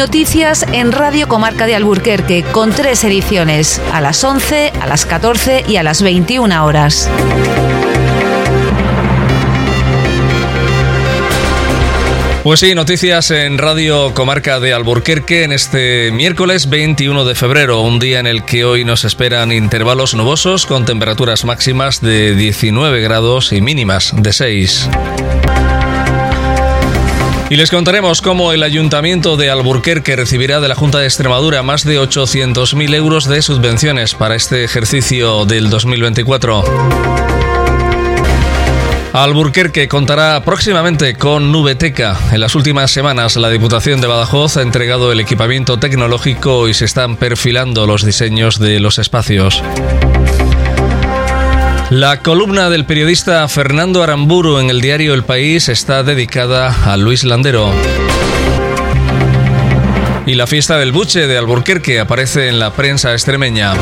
Noticias en Radio Comarca de Alburquerque con tres ediciones, a las 11, a las 14 y a las 21 horas. Pues sí, noticias en Radio Comarca de Alburquerque en este miércoles 21 de febrero, un día en el que hoy nos esperan intervalos nubosos con temperaturas máximas de 19 grados y mínimas de 6. Y les contaremos cómo el Ayuntamiento de Alburquerque recibirá de la Junta de Extremadura más de 800.000 euros de subvenciones para este ejercicio del 2024. Alburquerque contará próximamente con Nubeteca. En las últimas semanas la Diputación de Badajoz ha entregado el equipamiento tecnológico y se están perfilando los diseños de los espacios. La columna del periodista Fernando Aramburu en el diario El País está dedicada a Luis Landero. Y la fiesta del buche de Alburquerque aparece en la prensa extremeña.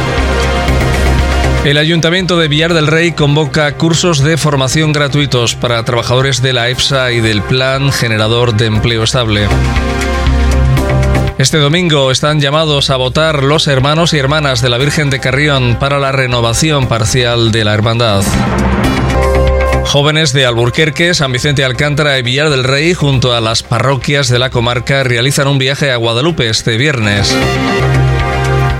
El Ayuntamiento de Villar del Rey convoca cursos de formación gratuitos para trabajadores de la EFSA y del Plan Generador de Empleo Estable. Este domingo están llamados a votar los hermanos y hermanas de la Virgen de Carrión para la renovación parcial de la hermandad. Jóvenes de Alburquerque, San Vicente Alcántara y Villar del Rey, junto a las parroquias de la comarca, realizan un viaje a Guadalupe este viernes.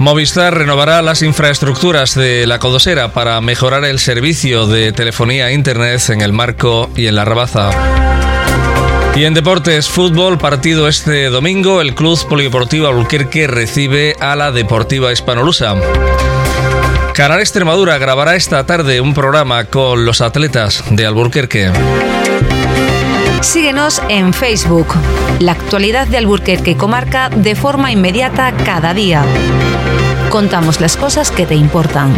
Movistar renovará las infraestructuras de la Codosera para mejorar el servicio de telefonía e internet en el Marco y en la Rabaza. Y en deportes, fútbol, partido este domingo, el Club Polideportivo Albuquerque recibe a la Deportiva Hispanolusa. Canal Extremadura grabará esta tarde un programa con los atletas de Alburquerque. Síguenos en Facebook. La actualidad de Alburquerque y comarca de forma inmediata cada día. Contamos las cosas que te importan.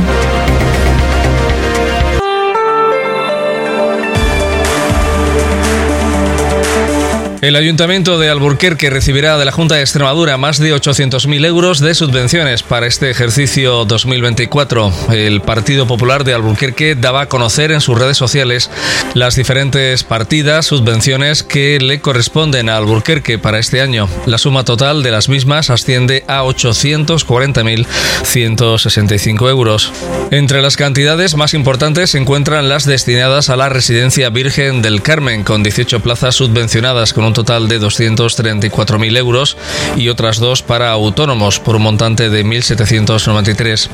El Ayuntamiento de Alburquerque recibirá de la Junta de Extremadura más de 800.000 euros de subvenciones para este ejercicio 2024. El Partido Popular de Alburquerque daba a conocer en sus redes sociales las diferentes partidas, subvenciones que le corresponden a Alburquerque para este año. La suma total de las mismas asciende a 840.165 euros. Entre las cantidades más importantes se encuentran las destinadas a la Residencia Virgen del Carmen, con 18 plazas subvencionadas con un total de 234.000 euros y otras dos para autónomos por un montante de 1.793.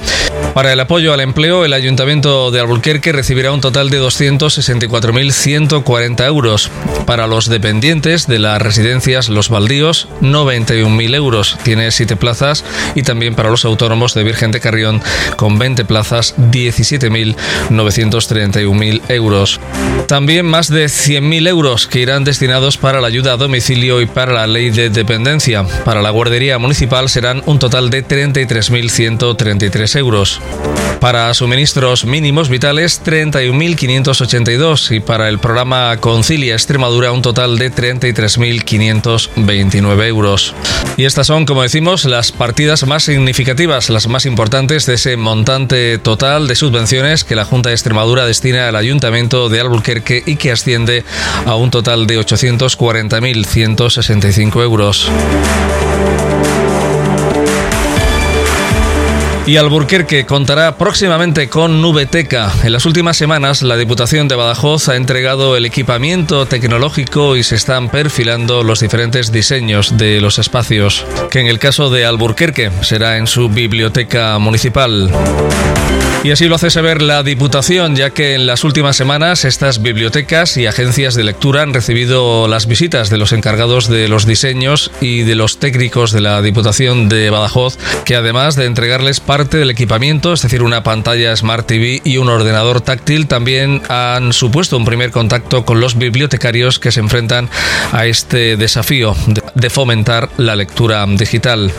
Para el apoyo al empleo, el Ayuntamiento de Albuquerque recibirá un total de 264.140 euros. Para los dependientes de las residencias Los Baldíos, 91.000 euros. Tiene 7 plazas y también para los autónomos de Virgen de Carrión, con 20 plazas, 17.931.000 euros. También más de 100.000 euros que irán destinados para la ayuda a domicilio y para la ley de dependencia. Para la guardería municipal serán un total de 33.133 euros. Para suministros mínimos vitales 31.582 y para el programa Concilia Extremadura un total de 33.529 euros. Y estas son, como decimos, las partidas más significativas, las más importantes de ese montante total de subvenciones que la Junta de Extremadura destina al Ayuntamiento de Albuquerque y que asciende a un total de 840 165 euros. Y Alburquerque contará próximamente con Nubeteca. En las últimas semanas, la Diputación de Badajoz ha entregado el equipamiento tecnológico y se están perfilando los diferentes diseños de los espacios, que en el caso de Alburquerque será en su biblioteca municipal. Y así lo hace saber la Diputación, ya que en las últimas semanas estas bibliotecas y agencias de lectura han recibido las visitas de los encargados de los diseños y de los técnicos de la Diputación de Badajoz, que además de entregarles parte del equipamiento, es decir, una pantalla Smart TV y un ordenador táctil, también han supuesto un primer contacto con los bibliotecarios que se enfrentan a este desafío de fomentar la lectura digital.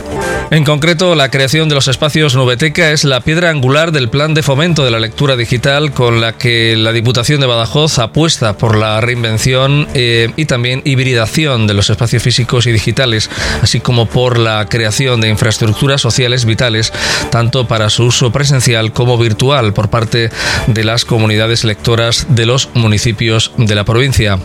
En concreto, la creación de los espacios Nubeteca es la piedra angular del plan de fomento de la lectura digital con la que la Diputación de Badajoz apuesta por la reinvención eh, y también hibridación de los espacios físicos y digitales, así como por la creación de infraestructuras sociales vitales, tanto para su uso presencial como virtual por parte de las comunidades lectoras de los municipios de la provincia.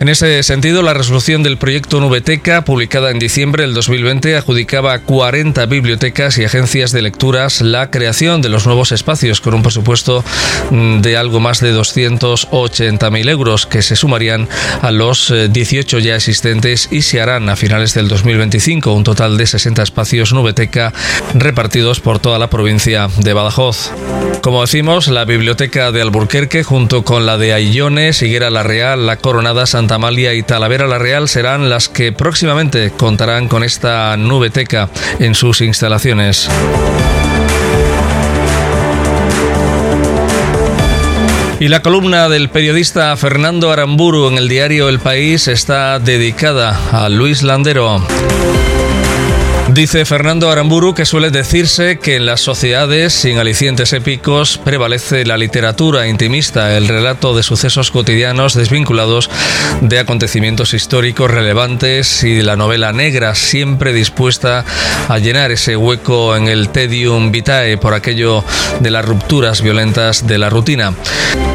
En ese sentido, la resolución del proyecto Nubeteca, publicada en diciembre del 2020, adjudicaba a 40 bibliotecas y agencias de lecturas la creación de los nuevos espacios con un presupuesto mm, de algo más de 280.000 euros que se sumarían a los 18 eh, ya existentes y se harán a finales del 2025 un total de 60 espacios Nubeteca repartidos por toda la provincia de Badajoz. Como decimos, la biblioteca de Alburquerque junto con la de Ayllone, Siguera la Real, la Coronada Santa Amalia y Talavera la Real serán las que próximamente contarán con esta nubeteca en sus instalaciones. Y la columna del periodista Fernando Aramburu en el diario El País está dedicada a Luis Landero. Dice Fernando Aramburu que suele decirse que en las sociedades sin alicientes épicos prevalece la literatura intimista, el relato de sucesos cotidianos desvinculados de acontecimientos históricos relevantes y la novela negra siempre dispuesta a llenar ese hueco en el tedium vitae por aquello de las rupturas violentas de la rutina.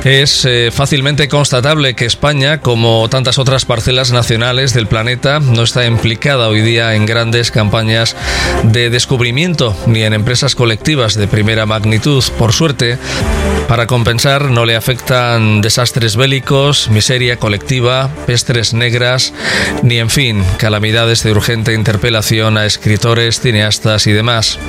Es eh, fácilmente constatable que España, como tantas otras parcelas nacionales del planeta, no está implicada hoy día en grandes campañas de descubrimiento ni en empresas colectivas de primera magnitud. Por suerte, para compensar no le afectan desastres bélicos, miseria colectiva, pestres negras, ni en fin, calamidades de urgente interpelación a escritores, cineastas y demás.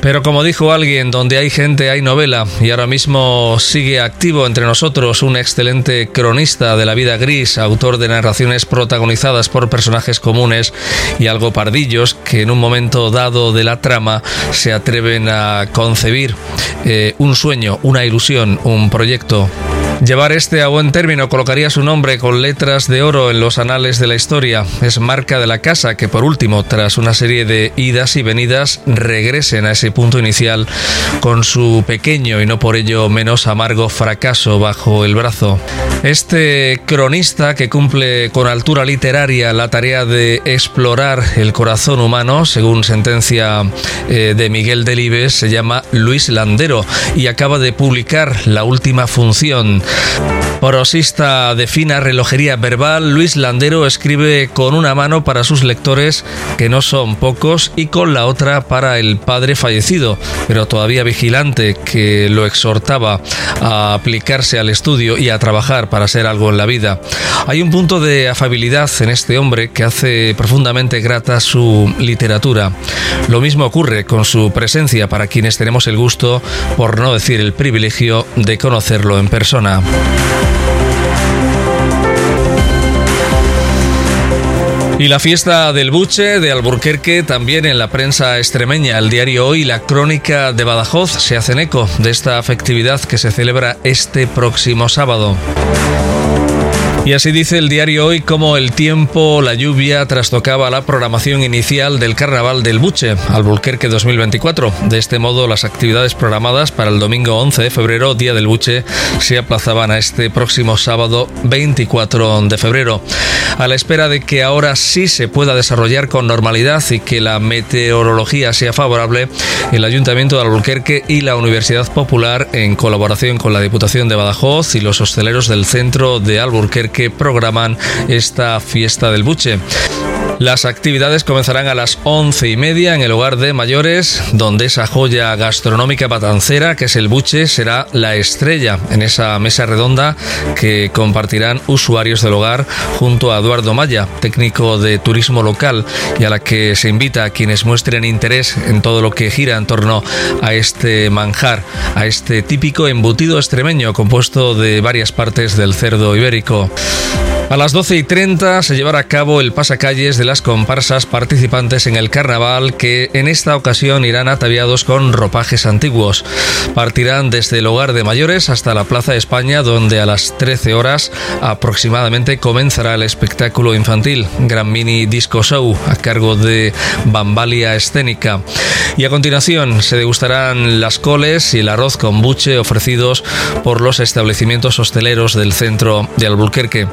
Pero como dijo alguien, donde hay gente hay novela y ahora mismo sigue activo entre nosotros un excelente cronista de la vida gris, autor de narraciones protagonizadas por personajes comunes y algo pardillos que en un momento dado de la trama se atreven a concebir eh, un sueño, una ilusión, un proyecto. Llevar este a buen término colocaría su nombre con letras de oro en los anales de la historia. Es marca de la casa que por último, tras una serie de idas y venidas, regresen a ese punto inicial con su pequeño y no por ello menos amargo fracaso bajo el brazo. Este cronista que cumple con altura literaria la tarea de explorar el corazón humano, según sentencia eh, de Miguel Delibes, se llama Luis Landero y acaba de publicar La última función Porosista de fina relojería verbal, Luis Landero escribe con una mano para sus lectores, que no son pocos, y con la otra para el padre fallecido, pero todavía vigilante, que lo exhortaba a aplicarse al estudio y a trabajar para ser algo en la vida. Hay un punto de afabilidad en este hombre que hace profundamente grata su literatura. Lo mismo ocurre con su presencia para quienes tenemos el gusto, por no decir el privilegio, de conocerlo en persona. Y la fiesta del buche de Alburquerque también en la prensa extremeña. El diario Hoy, la crónica de Badajoz, se hacen eco de esta festividad que se celebra este próximo sábado. Y así dice el diario hoy como el tiempo, la lluvia trastocaba la programación inicial del Carnaval del Buche, Alburquerque 2024. De este modo, las actividades programadas para el domingo 11 de febrero, Día del Buche, se aplazaban a este próximo sábado 24 de febrero. A la espera de que ahora sí se pueda desarrollar con normalidad y que la meteorología sea favorable, el Ayuntamiento de Alburquerque y la Universidad Popular, en colaboración con la Diputación de Badajoz y los hosteleros del centro de Alburquerque, que programan esta fiesta del buche. Las actividades comenzarán a las once y media en el hogar de mayores, donde esa joya gastronómica patancera, que es el buche, será la estrella en esa mesa redonda que compartirán usuarios del hogar junto a Eduardo Maya, técnico de turismo local, y a la que se invita a quienes muestren interés en todo lo que gira en torno a este manjar, a este típico embutido extremeño compuesto de varias partes del cerdo ibérico. A las 12 y 30 se llevará a cabo el pasacalles de las comparsas participantes en el carnaval que en esta ocasión irán ataviados con ropajes antiguos. Partirán desde el hogar de mayores hasta la Plaza de España donde a las 13 horas aproximadamente comenzará el espectáculo infantil Gran Mini Disco Show a cargo de Bambalia Escénica. Y a continuación se degustarán las coles y el arroz con buche ofrecidos por los establecimientos hosteleros del centro de Albuquerque.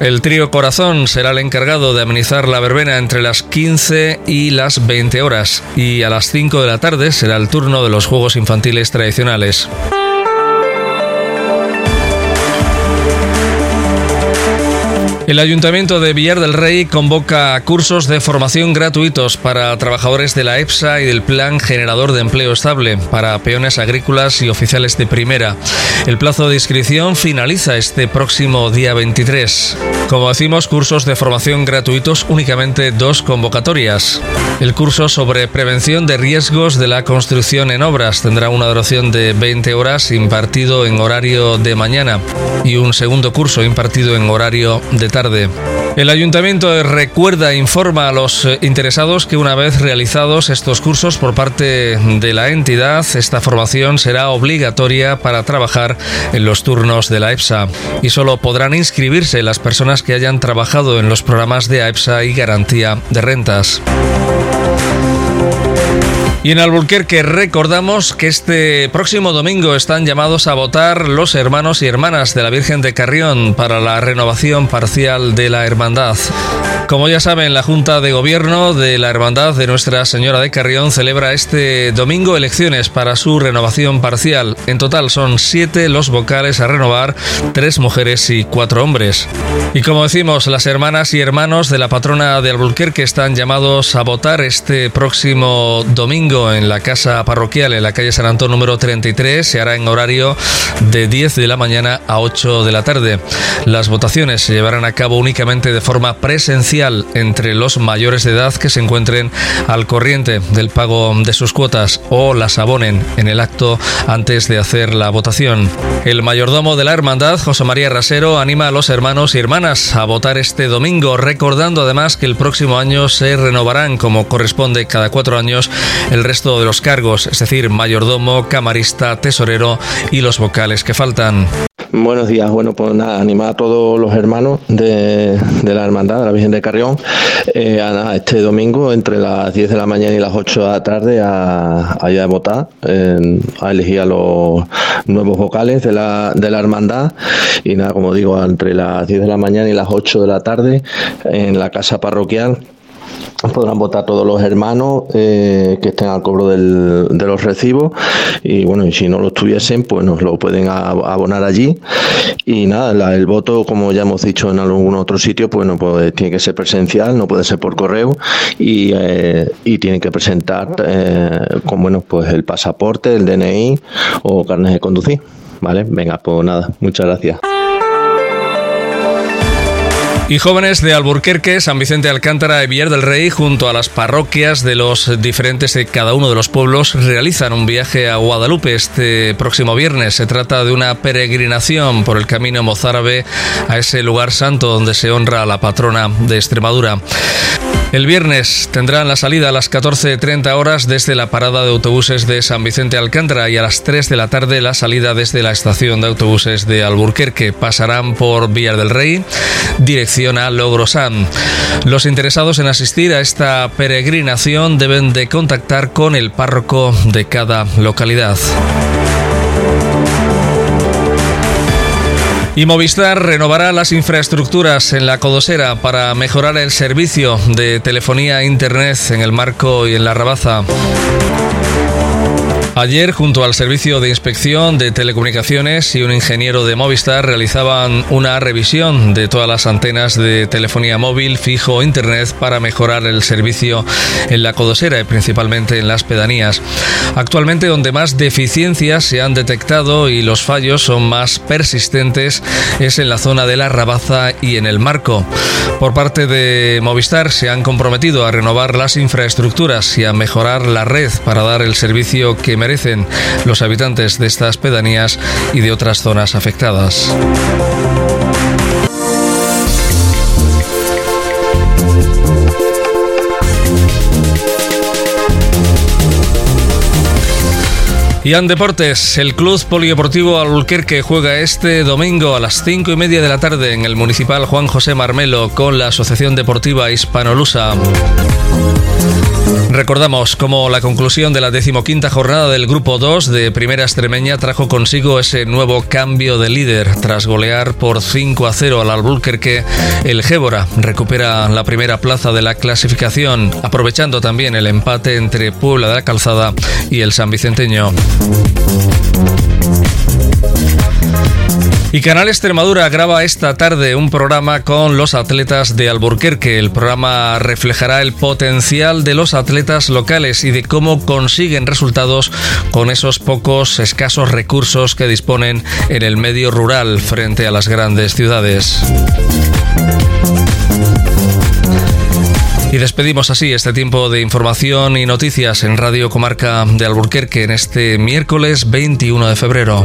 El trío Corazón será el encargado de amenizar la verbena entre las 15 y las 20 horas y a las 5 de la tarde será el turno de los juegos infantiles tradicionales. El Ayuntamiento de Villar del Rey convoca cursos de formación gratuitos para trabajadores de la EPSA y del Plan Generador de Empleo Estable para peones agrícolas y oficiales de primera. El plazo de inscripción finaliza este próximo día 23. Como decimos, cursos de formación gratuitos, únicamente dos convocatorias. El curso sobre prevención de riesgos de la construcción en obras tendrá una duración de 20 horas impartido en horario de mañana y un segundo curso impartido en horario de tarde. El ayuntamiento recuerda e informa a los eh, interesados que una vez realizados estos cursos por parte de la entidad, esta formación será obligatoria para trabajar en los turnos de la EPSA y solo podrán inscribirse las personas que hayan trabajado en los programas de AEPSA y garantía de rentas. Y en Alburquerque recordamos que este próximo domingo están llamados a votar los hermanos y hermanas de la Virgen de Carrión para la renovación parcial de la hermandad. Como ya saben, la Junta de Gobierno de la Hermandad de Nuestra Señora de Carrión celebra este domingo elecciones para su renovación parcial. En total son siete los vocales a renovar, tres mujeres y cuatro hombres. Y como decimos, las hermanas y hermanos de la patrona de Alburquerque están llamados a votar este próximo domingo en la casa parroquial en la calle San Antón número 33. Se hará en horario de 10 de la mañana a 8 de la tarde. Las votaciones se llevarán a cabo únicamente de forma presencial entre los mayores de edad que se encuentren al corriente del pago de sus cuotas o las abonen en el acto antes de hacer la votación. El mayordomo de la hermandad, José María Rasero, anima a los hermanos y hermanas a votar este domingo, recordando además que el próximo año se renovarán, como corresponde cada cuatro años, el resto de los cargos, es decir, mayordomo, camarista, tesorero y los vocales que faltan. Buenos días, bueno, pues nada, animar a todos los hermanos de, la Hermandad de la Virgen de Carrión eh, a, este domingo entre las 10 de la mañana y las 8 de la tarde a, a, votar, a elegir a los nuevos vocales de la, de la Hermandad y nada, como digo, entre las 10 de la mañana y las 8 de la tarde en la casa parroquial podrán votar todos los hermanos eh, que estén al cobro del, de los recibos. Y bueno y si no lo estuviesen pues nos lo pueden abonar allí. Y nada el voto como ya hemos dicho en algún otro sitio pues no puede, tiene que ser presencial no puede ser por correo. Y, eh, y tienen que presentar eh, con bueno pues el pasaporte el DNI o carnet de conducir. Vale venga pues nada muchas gracias y jóvenes de Alburquerque, San Vicente Alcántara y Villar del Rey, junto a las parroquias de los diferentes de cada uno de los pueblos, realizan un viaje a Guadalupe este próximo viernes. Se trata de una peregrinación por el camino mozárabe a ese lugar santo donde se honra a la patrona de Extremadura. El viernes tendrán la salida a las 14.30 horas desde la parada de autobuses de San Vicente Alcántara y a las 3 de la tarde la salida desde la estación de autobuses de Alburquerque. Pasarán por Villar del Rey, dirección a Logrosán. Los interesados en asistir a esta peregrinación deben de contactar con el párroco de cada localidad. Y Movistar renovará las infraestructuras en la Codosera para mejorar el servicio de telefonía e internet en el Marco y en la Rabaza. Ayer, junto al Servicio de Inspección de Telecomunicaciones y un ingeniero de Movistar, realizaban una revisión de todas las antenas de telefonía móvil, fijo o Internet para mejorar el servicio en la Codosera y principalmente en las pedanías. Actualmente, donde más deficiencias se han detectado y los fallos son más persistentes es en la zona de la Rabaza y en el Marco. Por parte de Movistar se han comprometido a renovar las infraestructuras y a mejorar la red para dar el servicio que merecen los habitantes de estas pedanías y de otras zonas afectadas. Y en deportes, el Club Polideportivo Albuquerque juega este domingo a las cinco y media de la tarde en el Municipal Juan José Marmelo con la Asociación Deportiva Hispanolusa. Recordamos como la conclusión de la decimoquinta jornada del Grupo 2 de Primera Extremeña trajo consigo ese nuevo cambio de líder. Tras golear por 5 a 0 al Albuquerque, el Gébora recupera la primera plaza de la clasificación, aprovechando también el empate entre Puebla de la Calzada y el San Vicenteño. Y Canal Extremadura graba esta tarde un programa con los atletas de Alburquerque. El programa reflejará el potencial de los atletas locales y de cómo consiguen resultados con esos pocos escasos recursos que disponen en el medio rural frente a las grandes ciudades. Y despedimos así este tiempo de información y noticias en Radio Comarca de Alburquerque en este miércoles 21 de febrero.